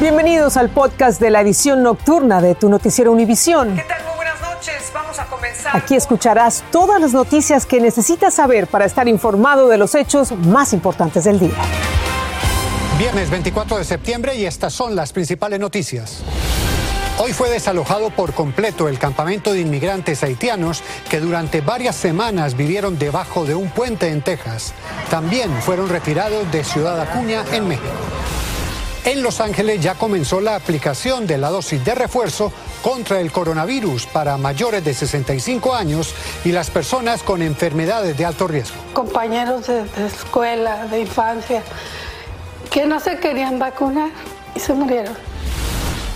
Bienvenidos al podcast de la edición nocturna de tu noticiero Univisión. ¿Qué tal? Muy buenas noches. Vamos a comenzar. Aquí escucharás todas las noticias que necesitas saber para estar informado de los hechos más importantes del día. Viernes 24 de septiembre y estas son las principales noticias. Hoy fue desalojado por completo el campamento de inmigrantes haitianos que durante varias semanas vivieron debajo de un puente en Texas. También fueron retirados de Ciudad Acuña en México. En Los Ángeles ya comenzó la aplicación de la dosis de refuerzo contra el coronavirus para mayores de 65 años y las personas con enfermedades de alto riesgo. Compañeros de, de escuela, de infancia, que no se querían vacunar y se murieron.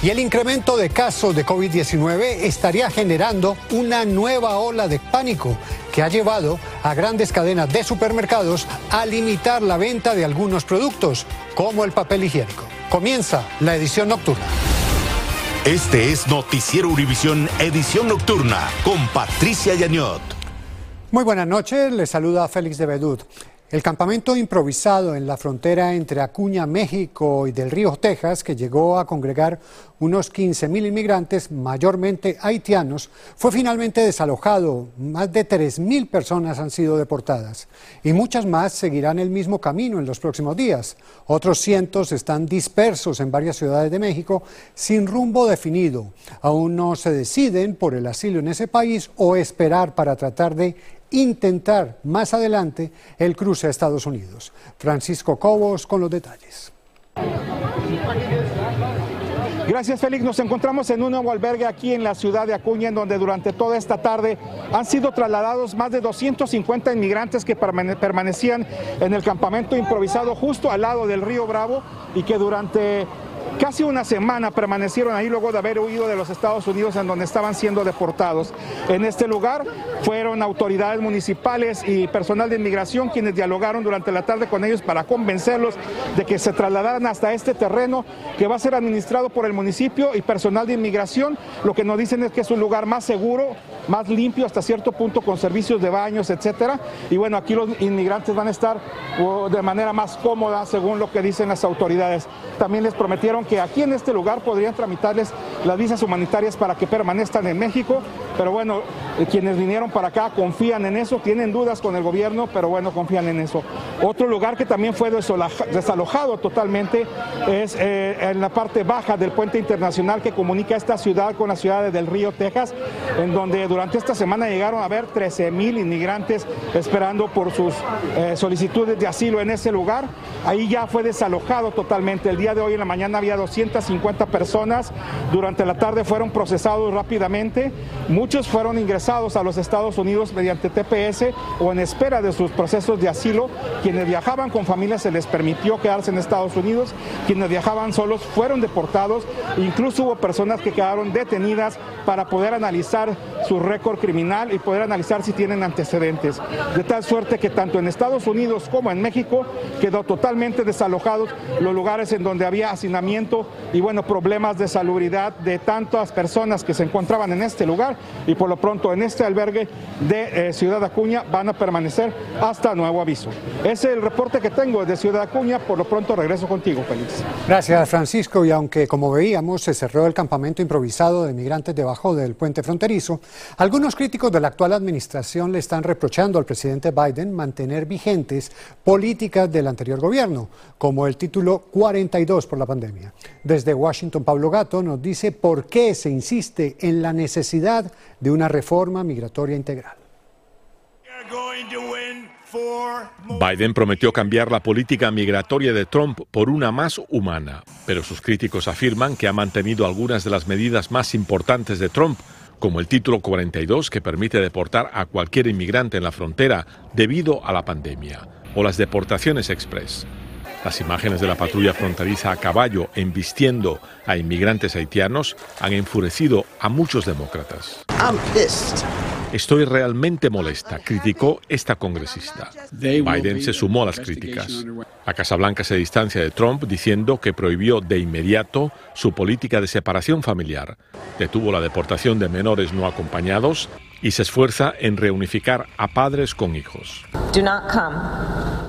Y el incremento de casos de COVID-19 estaría generando una nueva ola de pánico que ha llevado a grandes cadenas de supermercados a limitar la venta de algunos productos, como el papel higiénico. Comienza la edición nocturna. Este es Noticiero Univisión Edición Nocturna con Patricia Yañot. Muy buenas noches, les saluda Félix de Bedut. El campamento improvisado en la frontera entre Acuña, México y del Río, Texas, que llegó a congregar unos 15.000 inmigrantes, mayormente haitianos, fue finalmente desalojado. Más de 3.000 personas han sido deportadas y muchas más seguirán el mismo camino en los próximos días. Otros cientos están dispersos en varias ciudades de México sin rumbo definido. Aún no se deciden por el asilo en ese país o esperar para tratar de intentar más adelante el cruce a Estados Unidos. Francisco Cobos con los detalles. Gracias, Félix. Nos encontramos en un nuevo albergue aquí en la ciudad de Acuña, en donde durante toda esta tarde han sido trasladados más de 250 inmigrantes que permanecían en el campamento improvisado justo al lado del río Bravo y que durante Casi una semana permanecieron ahí luego de haber huido de los Estados Unidos en donde estaban siendo deportados. En este lugar fueron autoridades municipales y personal de inmigración quienes dialogaron durante la tarde con ellos para convencerlos de que se trasladaran hasta este terreno que va a ser administrado por el municipio y personal de inmigración. Lo que nos dicen es que es un lugar más seguro, más limpio hasta cierto punto con servicios de baños, etcétera. Y bueno, aquí los inmigrantes van a estar de manera más cómoda según lo que dicen las autoridades. También les prometieron que aquí en este lugar podrían tramitarles las visas humanitarias para que permanezcan en México, pero bueno, eh, quienes vinieron para acá confían en eso, tienen dudas con el gobierno, pero bueno, confían en eso. Otro lugar que también fue desalojado totalmente es eh, en la parte baja del puente internacional que comunica esta ciudad con la ciudad del Río, Texas, en donde durante esta semana llegaron a haber 13 mil inmigrantes esperando por sus eh, solicitudes de asilo en ese lugar. Ahí ya fue desalojado totalmente. El día de hoy en la mañana había 250 personas. Durante la tarde fueron procesados rápidamente. Muchos fueron ingresados a los Estados Unidos mediante TPS o en espera de sus procesos de asilo. Quienes viajaban con familias se les permitió quedarse en Estados Unidos. Quienes viajaban solos fueron deportados. Incluso hubo personas que quedaron detenidas para poder analizar su récord criminal y poder analizar si tienen antecedentes. De tal suerte que tanto en Estados Unidos como en México quedó totalmente desalojados los lugares en donde había hacinamiento y bueno, problemas de salubridad de tantas personas que se encontraban en este lugar y por lo pronto en este albergue de eh, Ciudad Acuña van a permanecer hasta nuevo aviso. Ese es el reporte que tengo de Ciudad Acuña, por lo pronto regreso contigo, Félix. Gracias, Francisco, y aunque como veíamos se cerró el campamento improvisado de migrantes debajo del puente fronterizo, algunos críticos de la actual administración le están reprochando al presidente Biden mantener vigentes políticas del anterior gobierno, como el título 42 por la pandemia. Desde Washington, Pablo Gato nos dice por qué se insiste en la necesidad de una reforma migratoria integral. Biden prometió cambiar la política migratoria de Trump por una más humana, pero sus críticos afirman que ha mantenido algunas de las medidas más importantes de Trump, como el título 42 que permite deportar a cualquier inmigrante en la frontera debido a la pandemia, o las deportaciones express. Las imágenes de la patrulla fronteriza a caballo embistiendo a inmigrantes haitianos han enfurecido a muchos demócratas. Estoy realmente molesta, criticó esta congresista. Biden se sumó a las críticas. La Casa Blanca se distancia de Trump diciendo que prohibió de inmediato su política de separación familiar, detuvo la deportación de menores no acompañados y se esfuerza en reunificar a padres con hijos.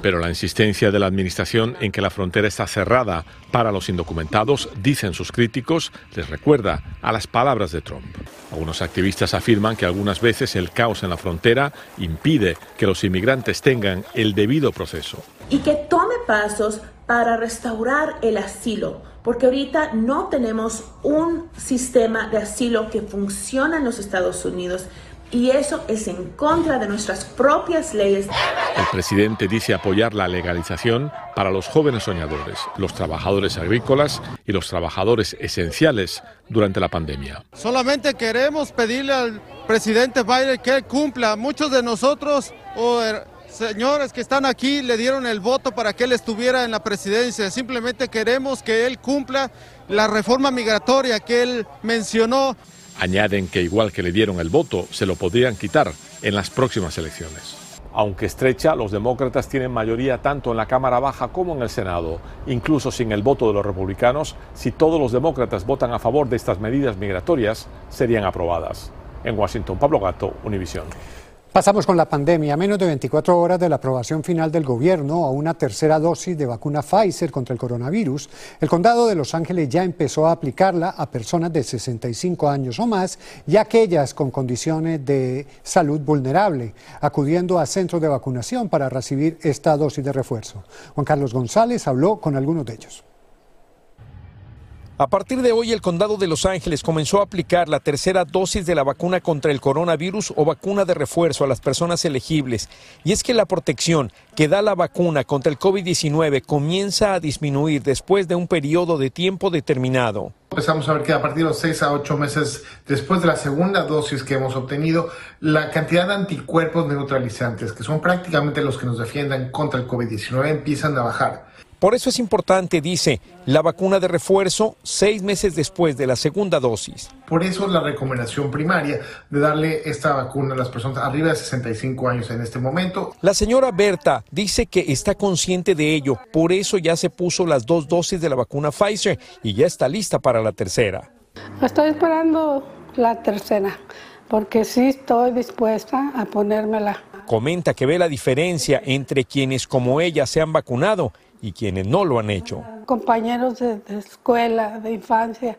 Pero la insistencia de la administración en que la frontera está cerrada para los indocumentados, dicen sus críticos, les recuerda a las palabras de Trump. Algunos activistas afirman que algunas veces el caos en la frontera impide que los inmigrantes tengan el debido proceso. Y que tome pasos para restaurar el asilo, porque ahorita no tenemos un sistema de asilo que funciona en los Estados Unidos y eso es en contra de nuestras propias leyes. El presidente dice apoyar la legalización para los jóvenes soñadores, los trabajadores agrícolas y los trabajadores esenciales durante la pandemia. Solamente queremos pedirle al presidente Biden que cumpla. Muchos de nosotros o er, señores que están aquí le dieron el voto para que él estuviera en la presidencia. Simplemente queremos que él cumpla la reforma migratoria que él mencionó. Añaden que igual que le dieron el voto, se lo podrían quitar en las próximas elecciones. Aunque estrecha, los demócratas tienen mayoría tanto en la Cámara Baja como en el Senado. Incluso sin el voto de los republicanos, si todos los demócratas votan a favor de estas medidas migratorias, serían aprobadas. En Washington, Pablo Gato, Univisión. Pasamos con la pandemia. A menos de 24 horas de la aprobación final del gobierno a una tercera dosis de vacuna Pfizer contra el coronavirus, el condado de Los Ángeles ya empezó a aplicarla a personas de 65 años o más y aquellas con condiciones de salud vulnerable, acudiendo a centros de vacunación para recibir esta dosis de refuerzo. Juan Carlos González habló con algunos de ellos. A partir de hoy, el condado de Los Ángeles comenzó a aplicar la tercera dosis de la vacuna contra el coronavirus o vacuna de refuerzo a las personas elegibles. Y es que la protección que da la vacuna contra el COVID-19 comienza a disminuir después de un periodo de tiempo determinado. Empezamos a ver que a partir de los 6 a 8 meses después de la segunda dosis que hemos obtenido, la cantidad de anticuerpos neutralizantes, que son prácticamente los que nos defiendan contra el COVID-19, empiezan a bajar. Por eso es importante, dice, la vacuna de refuerzo seis meses después de la segunda dosis. Por eso es la recomendación primaria de darle esta vacuna a las personas arriba de 65 años en este momento. La señora Berta dice que está consciente de ello, por eso ya se puso las dos dosis de la vacuna Pfizer y ya está lista para la tercera. Estoy esperando la tercera, porque sí estoy dispuesta a ponérmela. Comenta que ve la diferencia entre quienes como ella se han vacunado y quienes no lo han hecho. Compañeros de, escuela, de infancia,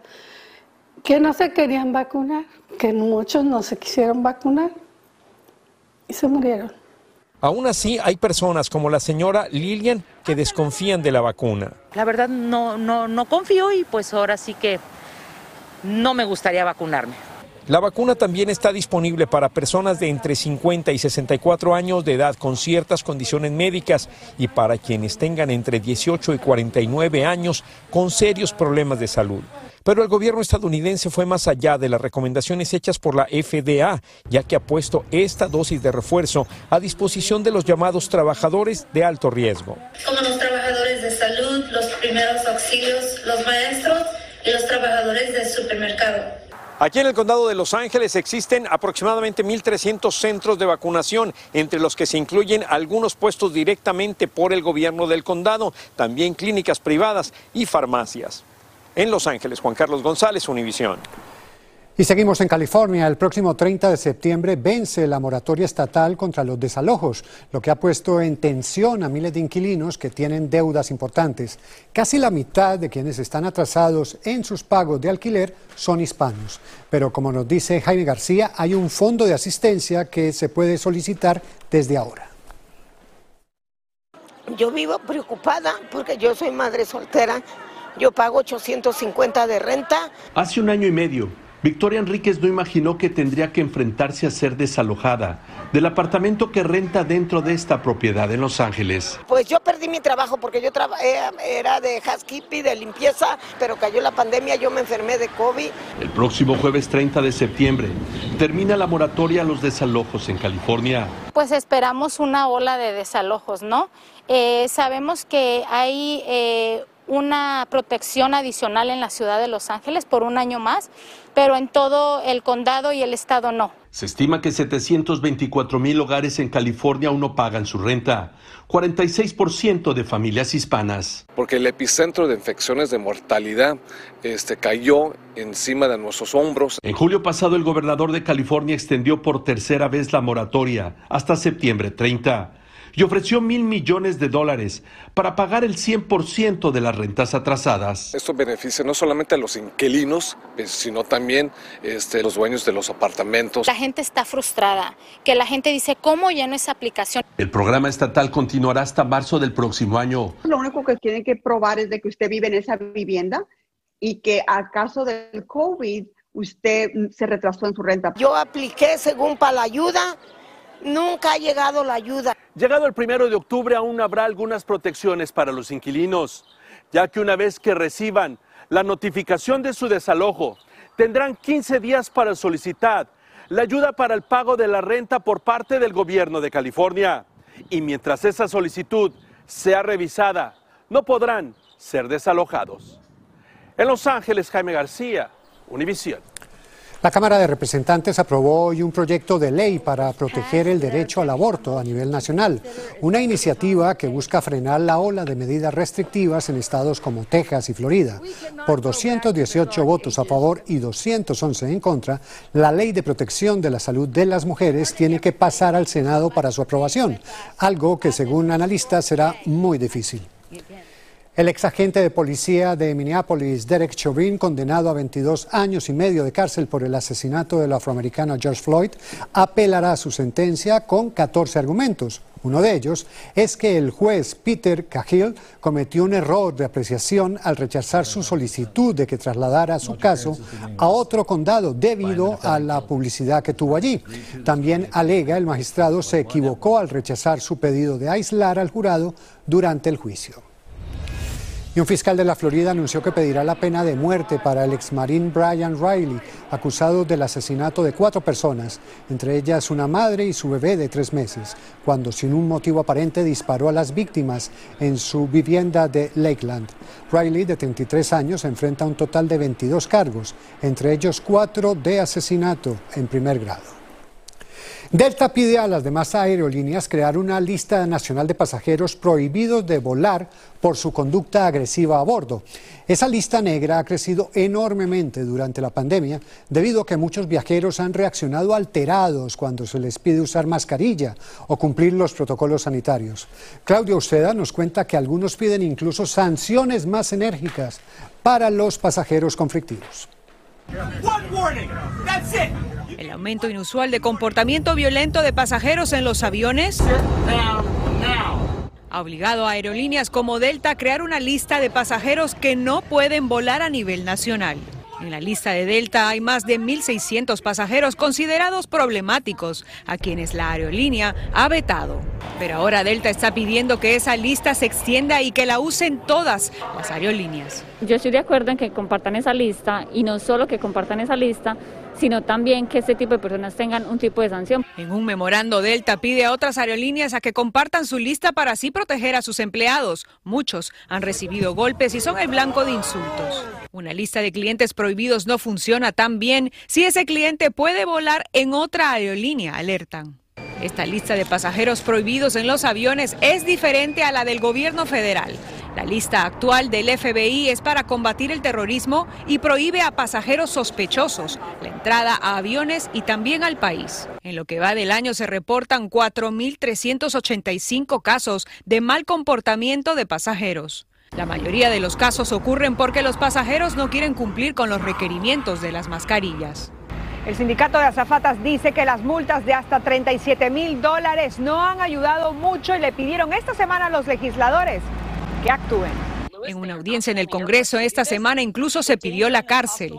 que no se querían vacunar, que muchos no se quisieron vacunar y se murieron. Aún así, hay personas como la señora Lilian que desconfían de la vacuna. La verdad no, no, no confío y pues ahora sí que no me gustaría vacunarme. La vacuna también está disponible para personas de entre 50 y 64 años de edad con ciertas condiciones médicas y para quienes tengan entre 18 y 49 años con serios problemas de salud. Pero el gobierno estadounidense fue más allá de las recomendaciones hechas por la FDA, ya que ha puesto esta dosis de refuerzo a disposición de los llamados trabajadores de alto riesgo. Como los trabajadores de salud, los primeros auxilios, los maestros y los trabajadores del supermercado. Aquí en el condado de Los Ángeles existen aproximadamente 1.300 centros de vacunación, entre los que se incluyen algunos puestos directamente por el gobierno del condado, también clínicas privadas y farmacias. En Los Ángeles, Juan Carlos González, Univisión. Y seguimos en California. El próximo 30 de septiembre vence la moratoria estatal contra los desalojos, lo que ha puesto en tensión a miles de inquilinos que tienen deudas importantes. Casi la mitad de quienes están atrasados en sus pagos de alquiler son hispanos. Pero como nos dice Jaime García, hay un fondo de asistencia que se puede solicitar desde ahora. Yo vivo preocupada porque yo soy madre soltera. Yo pago 850 de renta. Hace un año y medio Victoria Enríquez no imaginó que tendría que enfrentarse a ser desalojada del apartamento que renta dentro de esta propiedad en Los Ángeles. Pues yo perdí mi trabajo porque yo eh, era de housekeeping, de limpieza, pero cayó la pandemia, yo me enfermé de COVID. El próximo jueves 30 de septiembre termina la moratoria a los desalojos en California. Pues esperamos una ola de desalojos, ¿no? Eh, sabemos que hay eh, una protección adicional en la ciudad de Los Ángeles por un año más, pero en todo el condado y el estado no. Se estima que 724 mil hogares en California aún no pagan su renta, 46% de familias hispanas. Porque el epicentro de infecciones de mortalidad este, cayó encima de nuestros hombros. En julio pasado, el gobernador de California extendió por tercera vez la moratoria hasta septiembre 30 y ofreció mil millones de dólares para pagar el 100% de las rentas atrasadas. Esto beneficia no solamente a los inquilinos, eh, sino también este, los dueños de los apartamentos. La gente está frustrada, que la gente dice, ¿cómo ya no es aplicación? El programa estatal continuará hasta marzo del próximo año. Lo único que tienen que probar es de que usted vive en esa vivienda y que a caso del COVID usted mm, se retrasó en su renta. Yo apliqué según para la ayuda Nunca ha llegado la ayuda. Llegado el primero de octubre aún habrá algunas protecciones para los inquilinos, ya que una vez que reciban la notificación de su desalojo, tendrán 15 días para solicitar la ayuda para el pago de la renta por parte del gobierno de California. Y mientras esa solicitud sea revisada, no podrán ser desalojados. En Los Ángeles, Jaime García, Univisión. La Cámara de Representantes aprobó hoy un proyecto de ley para proteger el derecho al aborto a nivel nacional, una iniciativa que busca frenar la ola de medidas restrictivas en estados como Texas y Florida. Por 218 votos a favor y 211 en contra, la ley de protección de la salud de las mujeres tiene que pasar al Senado para su aprobación, algo que según analistas será muy difícil. El exagente de policía de Minneapolis, Derek Chauvin, condenado a 22 años y medio de cárcel por el asesinato del afroamericano George Floyd, apelará a su sentencia con 14 argumentos. Uno de ellos es que el juez Peter Cahill cometió un error de apreciación al rechazar su solicitud de que trasladara su caso a otro condado debido a la publicidad que tuvo allí. También alega el magistrado se equivocó al rechazar su pedido de aislar al jurado durante el juicio. Y un fiscal de la Florida anunció que pedirá la pena de muerte para el exmarín Brian Riley, acusado del asesinato de cuatro personas, entre ellas una madre y su bebé de tres meses, cuando sin un motivo aparente disparó a las víctimas en su vivienda de Lakeland. Riley, de 33 años, enfrenta un total de 22 cargos, entre ellos cuatro de asesinato en primer grado. Delta pide a las demás aerolíneas crear una lista nacional de pasajeros prohibidos de volar por su conducta agresiva a bordo. Esa lista negra ha crecido enormemente durante la pandemia debido a que muchos viajeros han reaccionado alterados cuando se les pide usar mascarilla o cumplir los protocolos sanitarios. Claudio Uceda nos cuenta que algunos piden incluso sanciones más enérgicas para los pasajeros conflictivos. El aumento inusual de comportamiento violento de pasajeros en los aviones ha obligado a aerolíneas como Delta a crear una lista de pasajeros que no pueden volar a nivel nacional. En la lista de Delta hay más de 1.600 pasajeros considerados problemáticos, a quienes la aerolínea ha vetado. Pero ahora Delta está pidiendo que esa lista se extienda y que la usen todas las aerolíneas. Yo estoy de acuerdo en que compartan esa lista y no solo que compartan esa lista, sino también que este tipo de personas tengan un tipo de sanción. En un memorando, Delta pide a otras aerolíneas a que compartan su lista para así proteger a sus empleados. Muchos han recibido golpes y son el blanco de insultos. Una lista de clientes prohibidos no funciona tan bien si ese cliente puede volar en otra aerolínea, alertan. Esta lista de pasajeros prohibidos en los aviones es diferente a la del gobierno federal. La lista actual del FBI es para combatir el terrorismo y prohíbe a pasajeros sospechosos la entrada a aviones y también al país. En lo que va del año se reportan 4.385 casos de mal comportamiento de pasajeros. La mayoría de los casos ocurren porque los pasajeros no quieren cumplir con los requerimientos de las mascarillas. El sindicato de azafatas dice que las multas de hasta 37 mil dólares no han ayudado mucho y le pidieron esta semana a los legisladores que actúen. En una audiencia en el Congreso esta semana incluso se pidió la cárcel.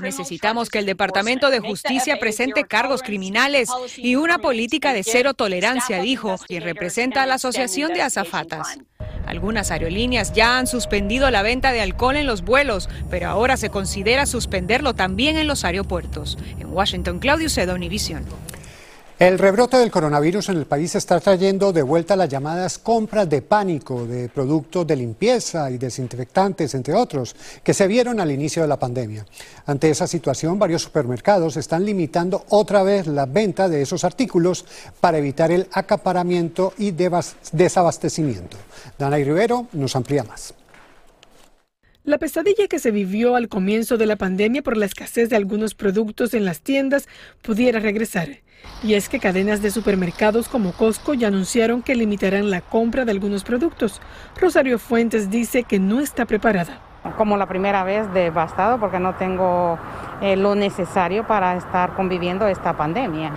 Necesitamos que el Departamento de Justicia presente cargos criminales y una política de cero tolerancia, dijo quien representa a la Asociación de Azafatas. Algunas aerolíneas ya han suspendido la venta de alcohol en los vuelos, pero ahora se considera suspenderlo también en los aeropuertos. En Washington, Claudio Cedo, Univision. El rebrote del coronavirus en el país está trayendo de vuelta las llamadas compras de pánico de productos de limpieza y desinfectantes, entre otros, que se vieron al inicio de la pandemia. Ante esa situación, varios supermercados están limitando otra vez la venta de esos artículos para evitar el acaparamiento y desabastecimiento. Dana Rivero nos amplía más. La pesadilla que se vivió al comienzo de la pandemia por la escasez de algunos productos en las tiendas pudiera regresar. Y es que cadenas de supermercados como Costco ya anunciaron que limitarán la compra de algunos productos. Rosario Fuentes dice que no está preparada. Como la primera vez devastado porque no tengo eh, lo necesario para estar conviviendo esta pandemia.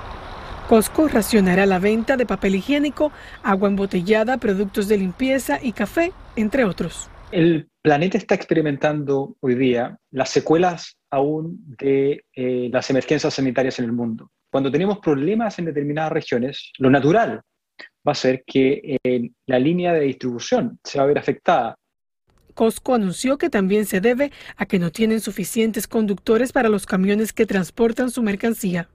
Costco racionará la venta de papel higiénico, agua embotellada, productos de limpieza y café, entre otros. El planeta está experimentando hoy día las secuelas aún de eh, las emergencias sanitarias en el mundo. Cuando tenemos problemas en determinadas regiones, lo natural va a ser que eh, la línea de distribución se va a ver afectada. Costco anunció que también se debe a que no tienen suficientes conductores para los camiones que transportan su mercancía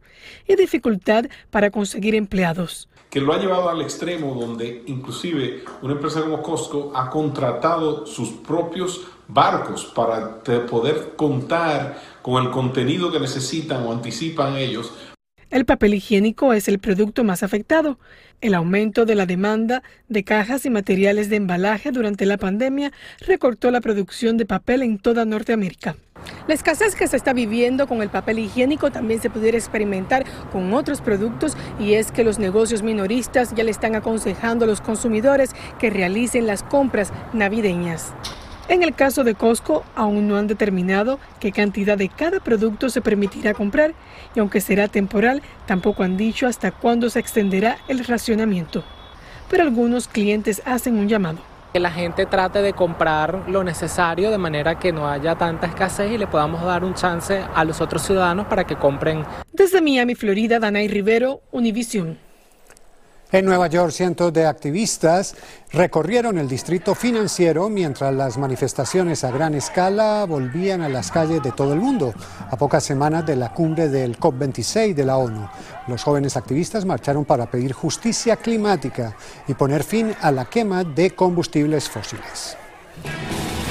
y dificultad para conseguir empleados. Que lo ha llevado al extremo donde inclusive una empresa como Costco ha contratado sus propios barcos para poder contar con el contenido que necesitan o anticipan ellos el papel higiénico es el producto más afectado. El aumento de la demanda de cajas y materiales de embalaje durante la pandemia recortó la producción de papel en toda Norteamérica. La escasez que se está viviendo con el papel higiénico también se pudiera experimentar con otros productos y es que los negocios minoristas ya le están aconsejando a los consumidores que realicen las compras navideñas. En el caso de Costco, aún no han determinado qué cantidad de cada producto se permitirá comprar y aunque será temporal, tampoco han dicho hasta cuándo se extenderá el racionamiento. Pero algunos clientes hacen un llamado. Que la gente trate de comprar lo necesario de manera que no haya tanta escasez y le podamos dar un chance a los otros ciudadanos para que compren. Desde Miami, Florida, Danay Rivero, Univision. En Nueva York, cientos de activistas recorrieron el distrito financiero mientras las manifestaciones a gran escala volvían a las calles de todo el mundo, a pocas semanas de la cumbre del COP26 de la ONU. Los jóvenes activistas marcharon para pedir justicia climática y poner fin a la quema de combustibles fósiles.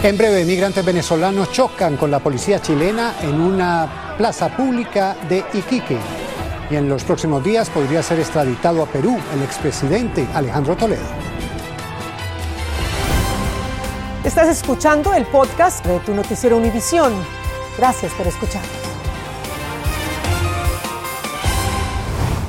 En breve, migrantes venezolanos chocan con la policía chilena en una plaza pública de Iquique y en los próximos días podría ser extraditado a Perú el expresidente Alejandro Toledo. Estás escuchando el podcast de tu noticiero Univisión. Gracias por escuchar.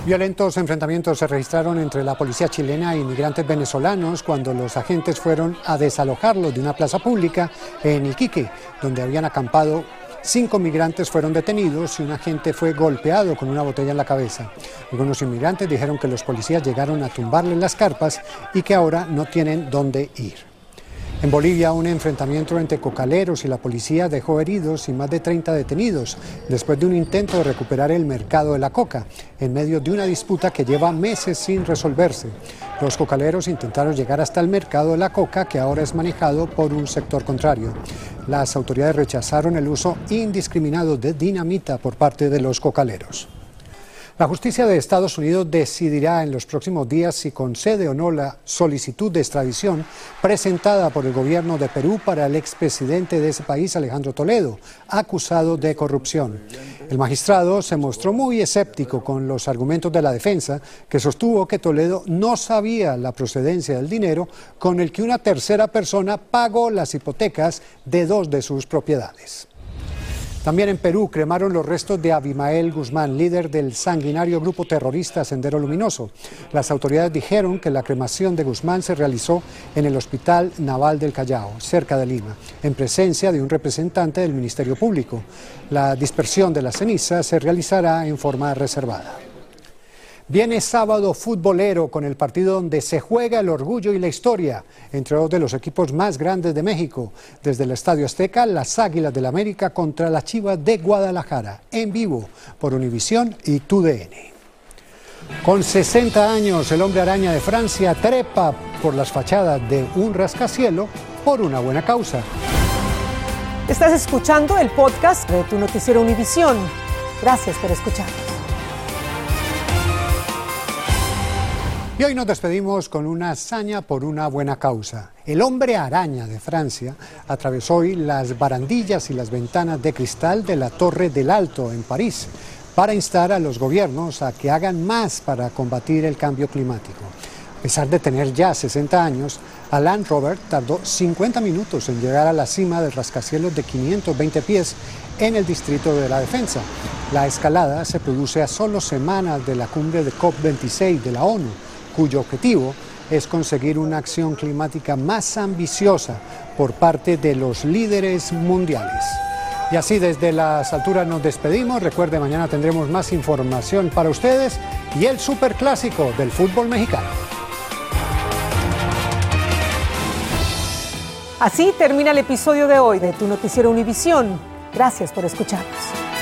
Violentos enfrentamientos se registraron entre la policía chilena e inmigrantes venezolanos cuando los agentes fueron a desalojarlos de una plaza pública en Iquique, donde habían acampado Cinco migrantes fueron detenidos y un agente fue golpeado con una botella en la cabeza. Algunos inmigrantes dijeron que los policías llegaron a tumbarle las carpas y que ahora no tienen dónde ir. En Bolivia, un enfrentamiento entre cocaleros y la policía dejó heridos y más de 30 detenidos después de un intento de recuperar el mercado de la coca, en medio de una disputa que lleva meses sin resolverse. Los cocaleros intentaron llegar hasta el mercado de la coca, que ahora es manejado por un sector contrario. Las autoridades rechazaron el uso indiscriminado de dinamita por parte de los cocaleros. La justicia de Estados Unidos decidirá en los próximos días si concede o no la solicitud de extradición presentada por el gobierno de Perú para el expresidente de ese país, Alejandro Toledo, acusado de corrupción. El magistrado se mostró muy escéptico con los argumentos de la defensa, que sostuvo que Toledo no sabía la procedencia del dinero con el que una tercera persona pagó las hipotecas de dos de sus propiedades. También en Perú cremaron los restos de Abimael Guzmán, líder del sanguinario grupo terrorista Sendero Luminoso. Las autoridades dijeron que la cremación de Guzmán se realizó en el Hospital Naval del Callao, cerca de Lima, en presencia de un representante del Ministerio Público. La dispersión de las cenizas se realizará en forma reservada. Viene sábado futbolero con el partido donde se juega el orgullo y la historia entre dos de los equipos más grandes de México. Desde el Estadio Azteca, las Águilas del América contra la Chivas de Guadalajara, en vivo por Univisión y TUDN. Con 60 años, el hombre araña de Francia trepa por las fachadas de un rascacielo por una buena causa. Estás escuchando el podcast de tu noticiero Univisión. Gracias por escuchar. Y hoy nos despedimos con una hazaña por una buena causa. El hombre araña de Francia atravesó hoy las barandillas y las ventanas de cristal de la Torre del Alto en París para instar a los gobiernos a que hagan más para combatir el cambio climático. A pesar de tener ya 60 años, Alan Robert tardó 50 minutos en llegar a la cima del rascacielos de 520 pies en el distrito de la defensa. La escalada se produce a solo semanas de la cumbre de COP26 de la ONU cuyo objetivo es conseguir una acción climática más ambiciosa por parte de los líderes mundiales. Y así desde las alturas nos despedimos. Recuerde, mañana tendremos más información para ustedes y el superclásico del fútbol mexicano. Así termina el episodio de hoy de Tu Noticiero Univisión. Gracias por escucharnos.